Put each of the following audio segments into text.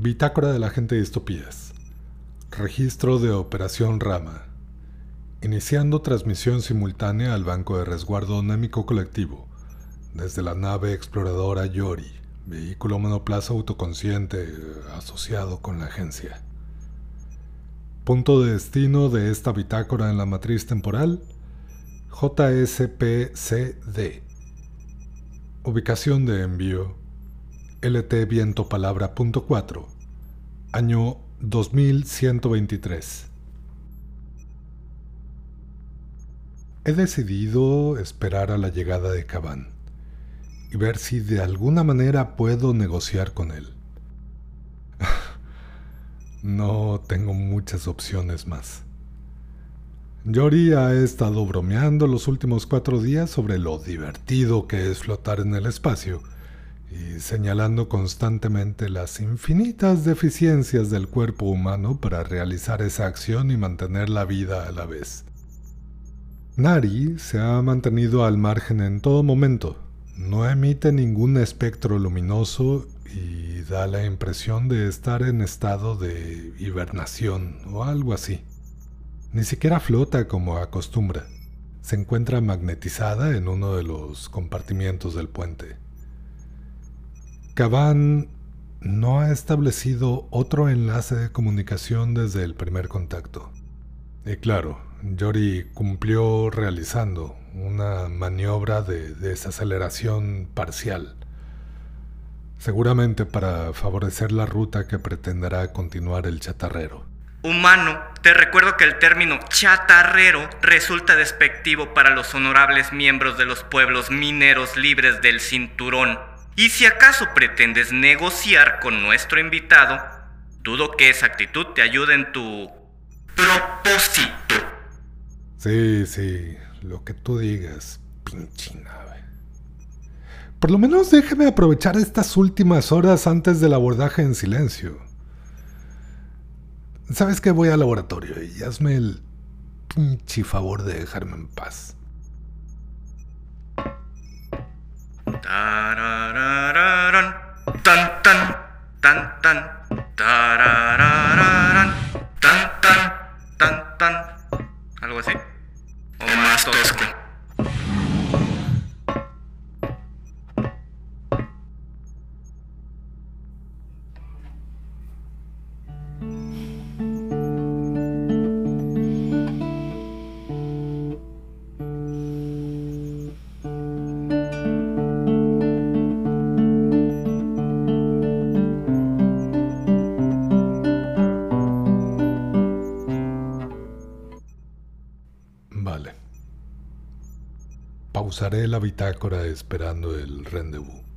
Bitácora de la gente de distopías. Registro de Operación Rama. Iniciando transmisión simultánea al Banco de Resguardo Némico Colectivo, desde la nave exploradora Yori, vehículo monoplaza autoconsciente eh, asociado con la agencia. Punto de destino de esta bitácora en la matriz temporal, JSPCD. Ubicación de envío, LT Viento Palabra año 2123. He decidido esperar a la llegada de Cabán y ver si de alguna manera puedo negociar con él. no tengo muchas opciones más. Yori ha estado bromeando los últimos cuatro días sobre lo divertido que es flotar en el espacio y señalando constantemente las infinitas deficiencias del cuerpo humano para realizar esa acción y mantener la vida a la vez. Nari se ha mantenido al margen en todo momento. No emite ningún espectro luminoso y da la impresión de estar en estado de hibernación o algo así. Ni siquiera flota como acostumbra. Se encuentra magnetizada en uno de los compartimientos del puente. Caban no ha establecido otro enlace de comunicación desde el primer contacto. Y claro, Yori cumplió realizando una maniobra de desaceleración parcial, seguramente para favorecer la ruta que pretenderá continuar el chatarrero. Humano, te recuerdo que el término chatarrero resulta despectivo para los honorables miembros de los pueblos mineros libres del cinturón. Y si acaso pretendes negociar con nuestro invitado, dudo que esa actitud te ayude en tu propósito. Sí, sí, lo que tú digas, pinche nave. Por lo menos déjame aprovechar estas últimas horas antes del abordaje en silencio. ¿Sabes que Voy al laboratorio y hazme el pinche favor de dejarme en paz. tan tan tan tan Pausaré la bitácora esperando el rendezvous.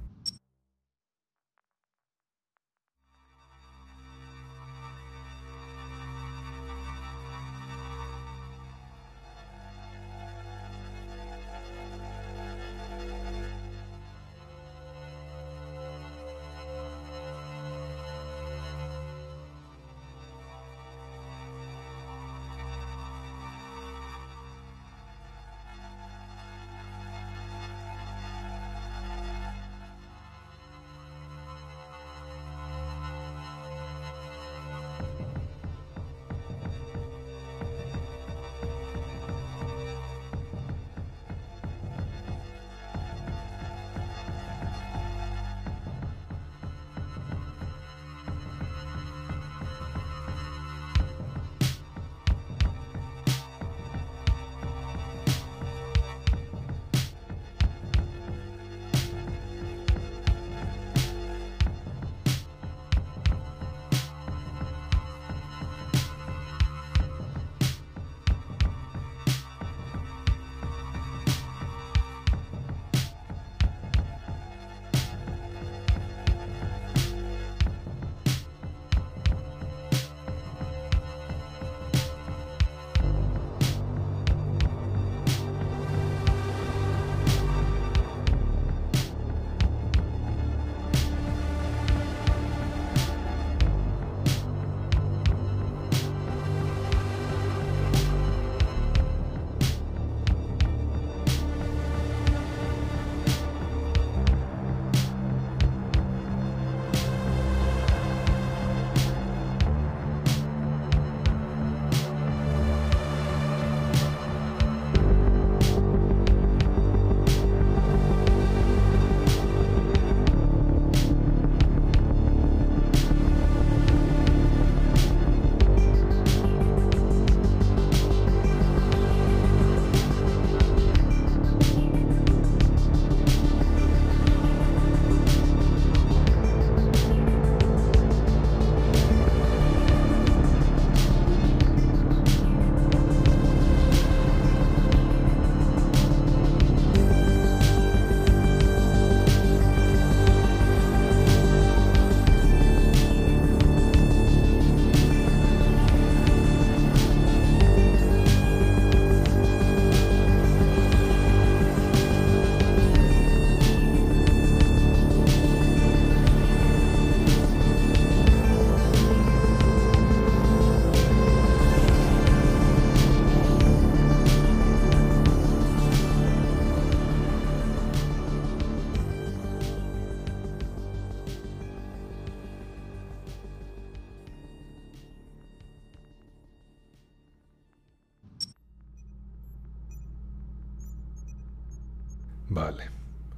Vale.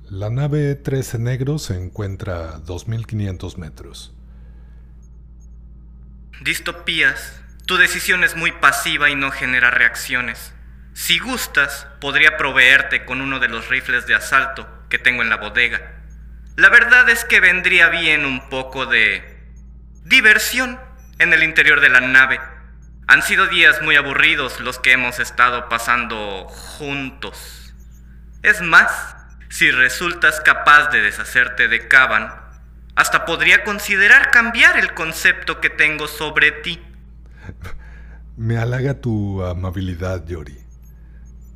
La nave 13 Negro se encuentra a 2500 metros. Distopías. Tu decisión es muy pasiva y no genera reacciones. Si gustas, podría proveerte con uno de los rifles de asalto que tengo en la bodega. La verdad es que vendría bien un poco de diversión en el interior de la nave. Han sido días muy aburridos los que hemos estado pasando juntos. Es más, si resultas capaz de deshacerte de Caban, hasta podría considerar cambiar el concepto que tengo sobre ti. Me halaga tu amabilidad, Yori.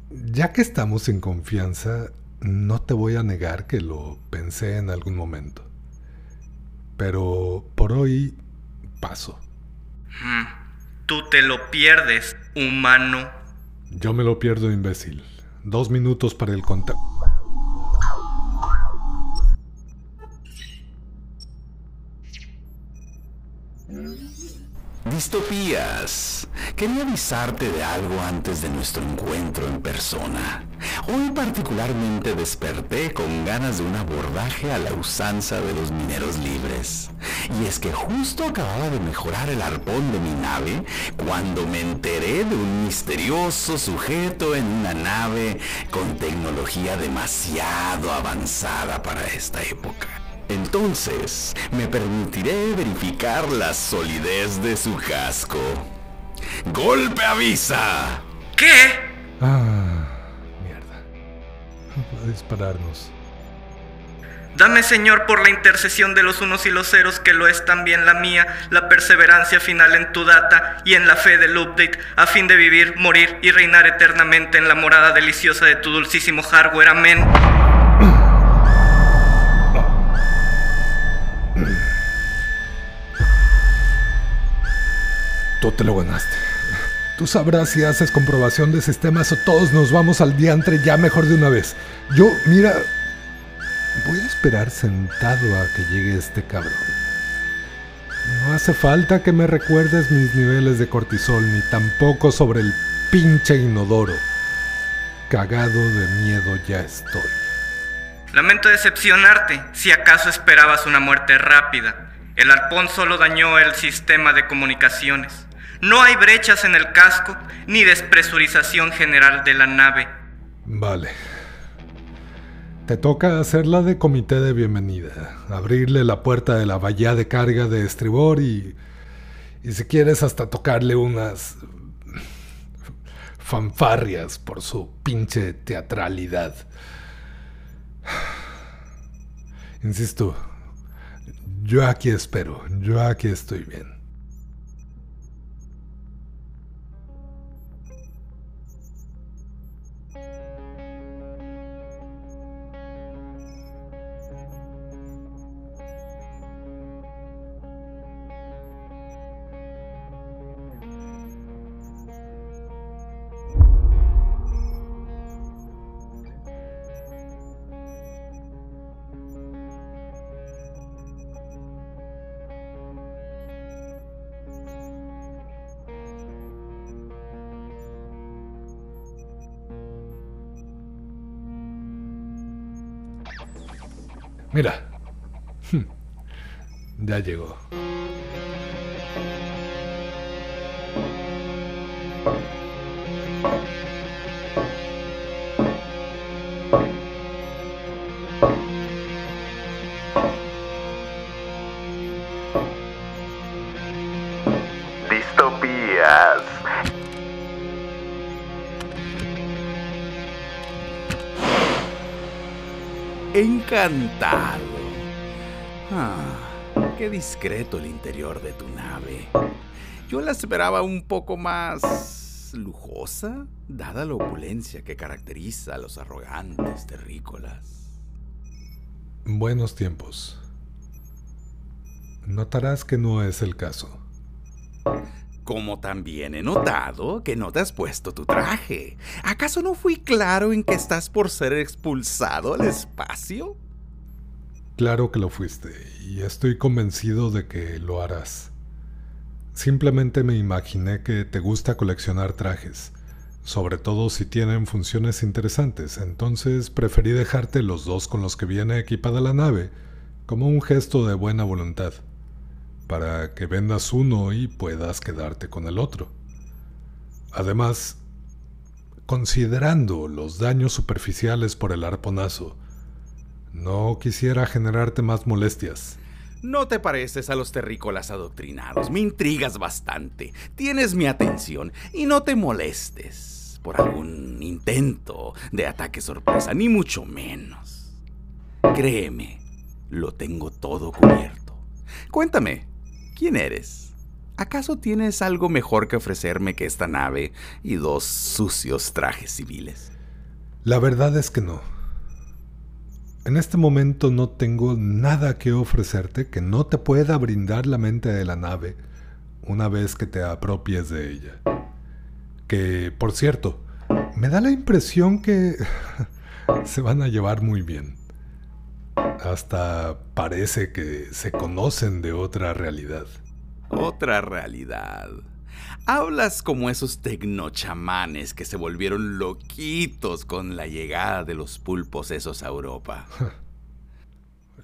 Ya que estamos en confianza, no te voy a negar que lo pensé en algún momento. Pero por hoy paso. Hmm, tú te lo pierdes, humano. Yo me lo pierdo, imbécil. Dos minutos para el contacto. Distopías. Quería avisarte de algo antes de nuestro encuentro en persona. Hoy particularmente desperté con ganas de un abordaje a la usanza de los mineros libres. Y es que justo acababa de mejorar el arpón de mi nave cuando me enteré de un misterioso sujeto en una nave con tecnología demasiado avanzada para esta época. Entonces, me permitiré verificar la solidez de su casco. ¡Golpe avisa! ¿Qué? Ah, mierda. Va a dispararnos. Dame, Señor, por la intercesión de los unos y los ceros, que lo es también la mía, la perseverancia final en tu data y en la fe del update, a fin de vivir, morir y reinar eternamente en la morada deliciosa de tu dulcísimo hardware. Amén. Tú te lo ganaste. Tú sabrás si haces comprobación de sistemas o todos nos vamos al diantre ya mejor de una vez. Yo, mira, voy a esperar sentado a que llegue este cabrón. No hace falta que me recuerdes mis niveles de cortisol ni tampoco sobre el pinche inodoro. Cagado de miedo ya estoy. Lamento decepcionarte, si acaso esperabas una muerte rápida. El arpón solo dañó el sistema de comunicaciones. No hay brechas en el casco ni despresurización general de la nave. Vale. Te toca hacerla de comité de bienvenida, abrirle la puerta de la bahía de carga de estribor y, y si quieres hasta tocarle unas fanfarrias por su pinche teatralidad. Insisto, yo aquí espero, yo aquí estoy bien. Mira. Ya llegó. Encantado. Ah, qué discreto el interior de tu nave. Yo la esperaba un poco más lujosa, dada la opulencia que caracteriza a los arrogantes terrícolas. Buenos tiempos. Notarás que no es el caso. Como también he notado que no te has puesto tu traje. ¿Acaso no fui claro en que estás por ser expulsado al espacio? Claro que lo fuiste, y estoy convencido de que lo harás. Simplemente me imaginé que te gusta coleccionar trajes, sobre todo si tienen funciones interesantes, entonces preferí dejarte los dos con los que viene equipada la nave, como un gesto de buena voluntad, para que vendas uno y puedas quedarte con el otro. Además, considerando los daños superficiales por el arponazo, no quisiera generarte más molestias. No te pareces a los terrícolas adoctrinados. Me intrigas bastante. Tienes mi atención y no te molestes por algún intento de ataque sorpresa, ni mucho menos. Créeme, lo tengo todo cubierto. Cuéntame, ¿quién eres? ¿Acaso tienes algo mejor que ofrecerme que esta nave y dos sucios trajes civiles? La verdad es que no. En este momento no tengo nada que ofrecerte que no te pueda brindar la mente de la nave una vez que te apropies de ella. Que, por cierto, me da la impresión que se van a llevar muy bien. Hasta parece que se conocen de otra realidad. Otra realidad. Hablas como esos tecnochamanes que se volvieron loquitos con la llegada de los pulpos esos a Europa.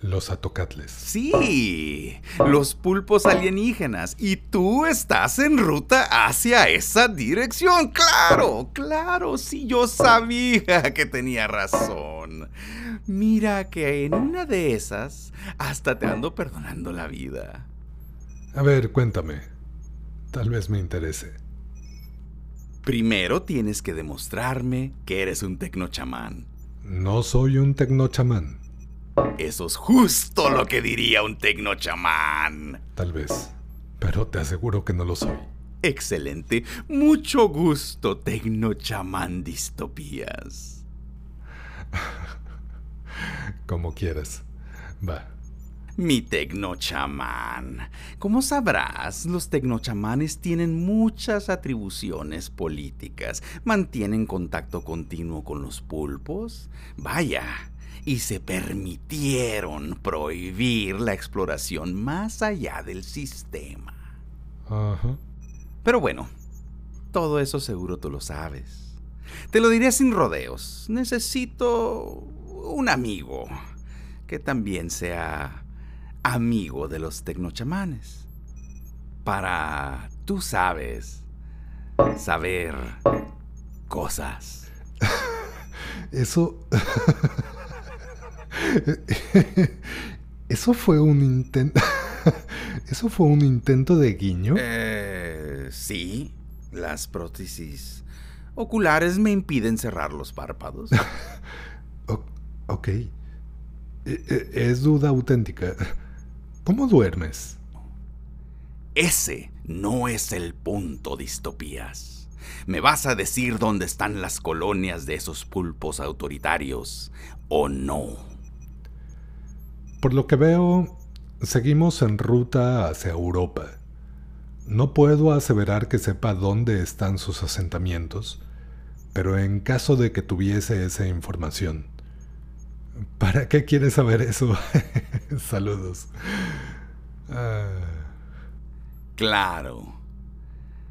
Los atocatles. Sí, los pulpos alienígenas. Y tú estás en ruta hacia esa dirección. Claro, claro, sí, yo sabía que tenía razón. Mira que en una de esas hasta te ando perdonando la vida. A ver, cuéntame. Tal vez me interese. Primero tienes que demostrarme que eres un tecnochamán. No soy un tecnochamán. Eso es justo lo que diría un tecnochamán. Tal vez, pero te aseguro que no lo soy. Excelente. Mucho gusto, tecnochamán distopías. Como quieras. Va. Mi tecnochamán. Como sabrás, los tecnochamanes tienen muchas atribuciones políticas. Mantienen contacto continuo con los pulpos. Vaya, y se permitieron prohibir la exploración más allá del sistema. Ajá. Pero bueno, todo eso seguro tú lo sabes. Te lo diré sin rodeos. Necesito un amigo que también sea amigo de los tecnochamanes. Para, tú sabes, saber cosas. Eso... Eso fue un intento... ¿Eso fue un intento de guiño? Eh, sí, las prótesis oculares me impiden cerrar los párpados. ok. E, e, es duda auténtica. ¿Cómo duermes? Ese no es el punto, distopías. ¿Me vas a decir dónde están las colonias de esos pulpos autoritarios o no? Por lo que veo, seguimos en ruta hacia Europa. No puedo aseverar que sepa dónde están sus asentamientos, pero en caso de que tuviese esa información, ¿Para qué quieres saber eso? Saludos. Ah. Claro.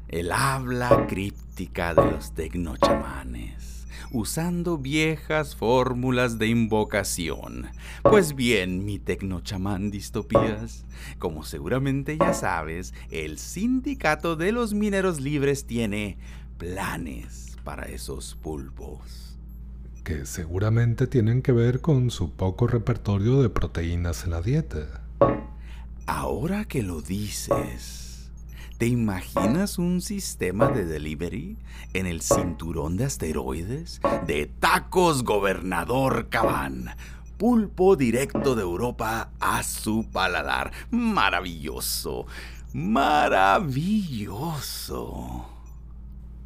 El habla críptica de los tecnochamanes, usando viejas fórmulas de invocación. Pues bien, mi tecnochamán distopías, como seguramente ya sabes, el sindicato de los mineros libres tiene planes para esos pulpos que seguramente tienen que ver con su poco repertorio de proteínas en la dieta. Ahora que lo dices, ¿te imaginas un sistema de delivery en el cinturón de asteroides de tacos gobernador Cabán? Pulpo directo de Europa a su paladar. Maravilloso. Maravilloso.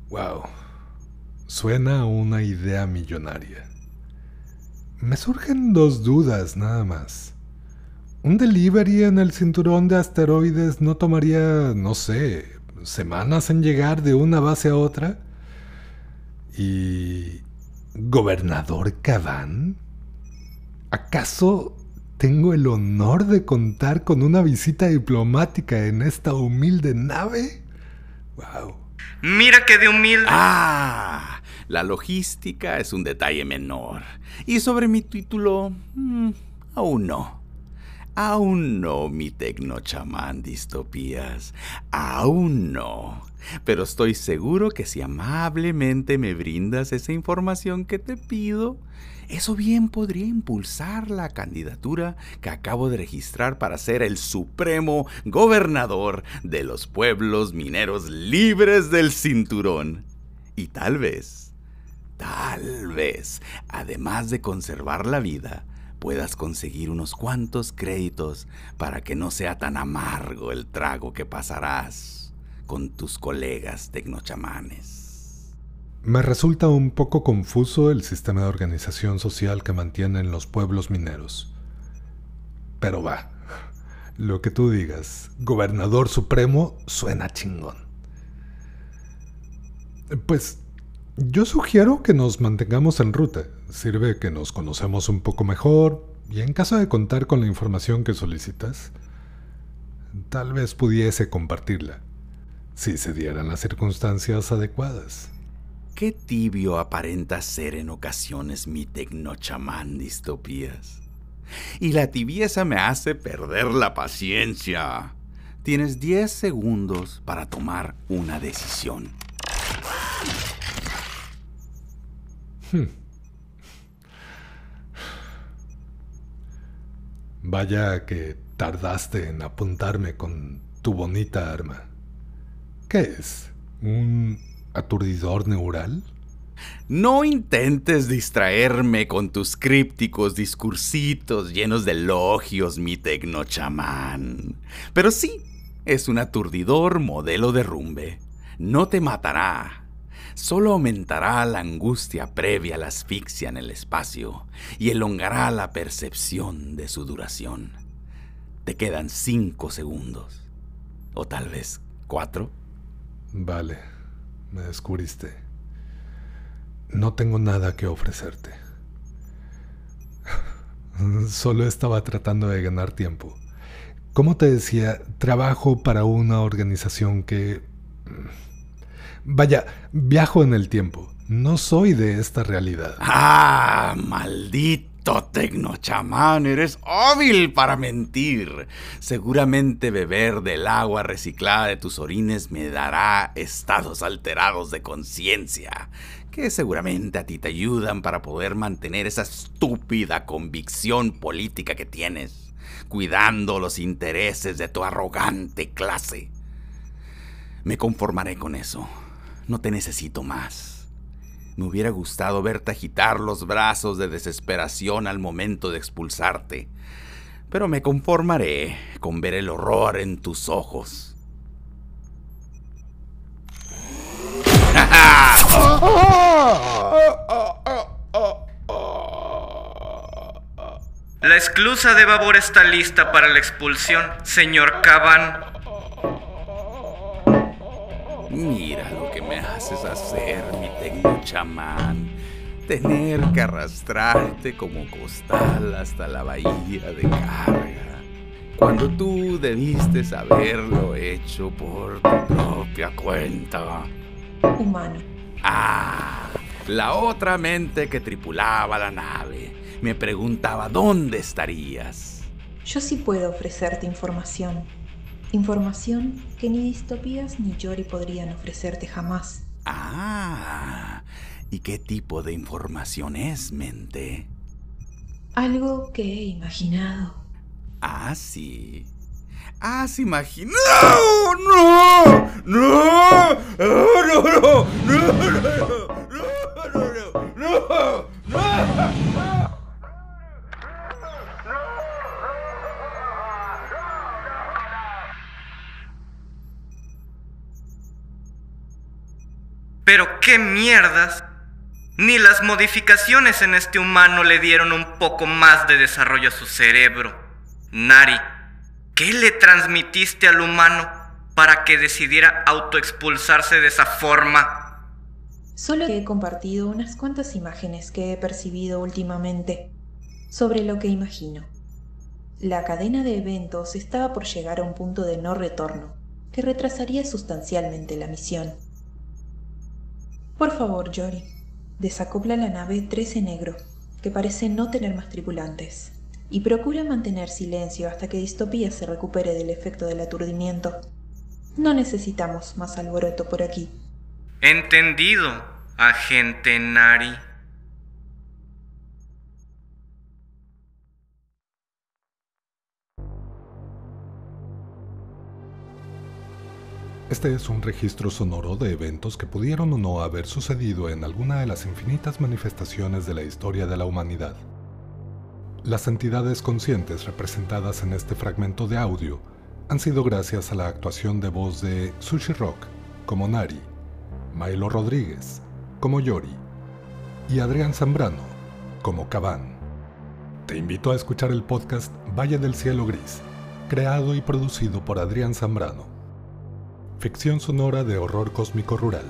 Wow. Suena una idea millonaria. Me surgen dos dudas nada más. ¿Un delivery en el cinturón de asteroides no tomaría, no sé, semanas en llegar de una base a otra? ¿Y... gobernador Cadán? ¿Acaso tengo el honor de contar con una visita diplomática en esta humilde nave? ¡Wow! Mira que de humilde. ¡Ah! La logística es un detalle menor. Y sobre mi título, mm, aún no. Aún no, mi tecnochamán distopías. Aún no. Pero estoy seguro que si amablemente me brindas esa información que te pido, eso bien podría impulsar la candidatura que acabo de registrar para ser el supremo gobernador de los pueblos mineros libres del cinturón. Y tal vez, tal vez, además de conservar la vida, puedas conseguir unos cuantos créditos para que no sea tan amargo el trago que pasarás con tus colegas tecnochamanes. Me resulta un poco confuso el sistema de organización social que mantienen los pueblos mineros. Pero va, lo que tú digas, gobernador supremo, suena chingón. Pues yo sugiero que nos mantengamos en ruta. Sirve que nos conocemos un poco mejor y en caso de contar con la información que solicitas, tal vez pudiese compartirla, si se dieran las circunstancias adecuadas. Qué tibio aparenta ser en ocasiones mi tecnochamán distopías. Y la tibieza me hace perder la paciencia. Tienes 10 segundos para tomar una decisión. Hmm. Vaya que tardaste en apuntarme con tu bonita arma. ¿Qué es? ¿Un aturdidor neural? No intentes distraerme con tus crípticos discursitos llenos de elogios, mi tecnochamán. Pero sí, es un aturdidor modelo de rumbe. No te matará, solo aumentará la angustia previa a la asfixia en el espacio y elongará la percepción de su duración. Te quedan cinco segundos. O tal vez cuatro. Vale, me descubriste. No tengo nada que ofrecerte. Solo estaba tratando de ganar tiempo. Como te decía, trabajo para una organización que Vaya, viajo en el tiempo. No soy de esta realidad. ¡Ah! Maldito tecnochamán, eres hábil para mentir. Seguramente beber del agua reciclada de tus orines me dará estados alterados de conciencia, que seguramente a ti te ayudan para poder mantener esa estúpida convicción política que tienes, cuidando los intereses de tu arrogante clase. Me conformaré con eso. No te necesito más. Me hubiera gustado verte agitar los brazos de desesperación al momento de expulsarte, pero me conformaré con ver el horror en tus ojos. La esclusa de Babor está lista para la expulsión, señor Caban. Mira lo que haces hacer, mi tecno chamán. Tener que arrastrarte como costal hasta la bahía de carga. Cuando tú debiste haberlo hecho por tu propia cuenta. Humano. Ah, la otra mente que tripulaba la nave me preguntaba dónde estarías. Yo sí puedo ofrecerte información Información que ni distopías ni Yori podrían ofrecerte jamás. Ah, ¿y qué tipo de información es, mente? Algo que he imaginado. Ah, sí. ¿Has imaginado? ¡No! ¡No! ¡No! ¡No! ¡No! ¡No! ¡No! Pero qué mierdas. Ni las modificaciones en este humano le dieron un poco más de desarrollo a su cerebro. Nari, ¿qué le transmitiste al humano para que decidiera autoexpulsarse de esa forma? Solo he compartido unas cuantas imágenes que he percibido últimamente sobre lo que imagino. La cadena de eventos estaba por llegar a un punto de no retorno que retrasaría sustancialmente la misión. Por favor, Jory, Desacopla la nave 13 Negro, que parece no tener más tripulantes, y procura mantener silencio hasta que Distopía se recupere del efecto del aturdimiento. No necesitamos más alboroto por aquí. Entendido, agente Nari. Este es un registro sonoro de eventos que pudieron o no haber sucedido en alguna de las infinitas manifestaciones de la historia de la humanidad. Las entidades conscientes representadas en este fragmento de audio han sido gracias a la actuación de voz de Sushi Rock como Nari, Milo Rodríguez como Yori y Adrián Zambrano como Cabán. Te invito a escuchar el podcast Valle del Cielo Gris, creado y producido por Adrián Zambrano ficción sonora de horror cósmico rural.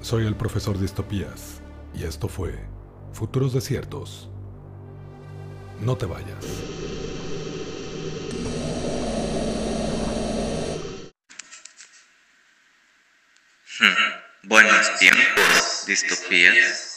Soy el profesor Distopías y esto fue Futuros Desiertos. No te vayas. Hmm. Buenos tiempos, distopías.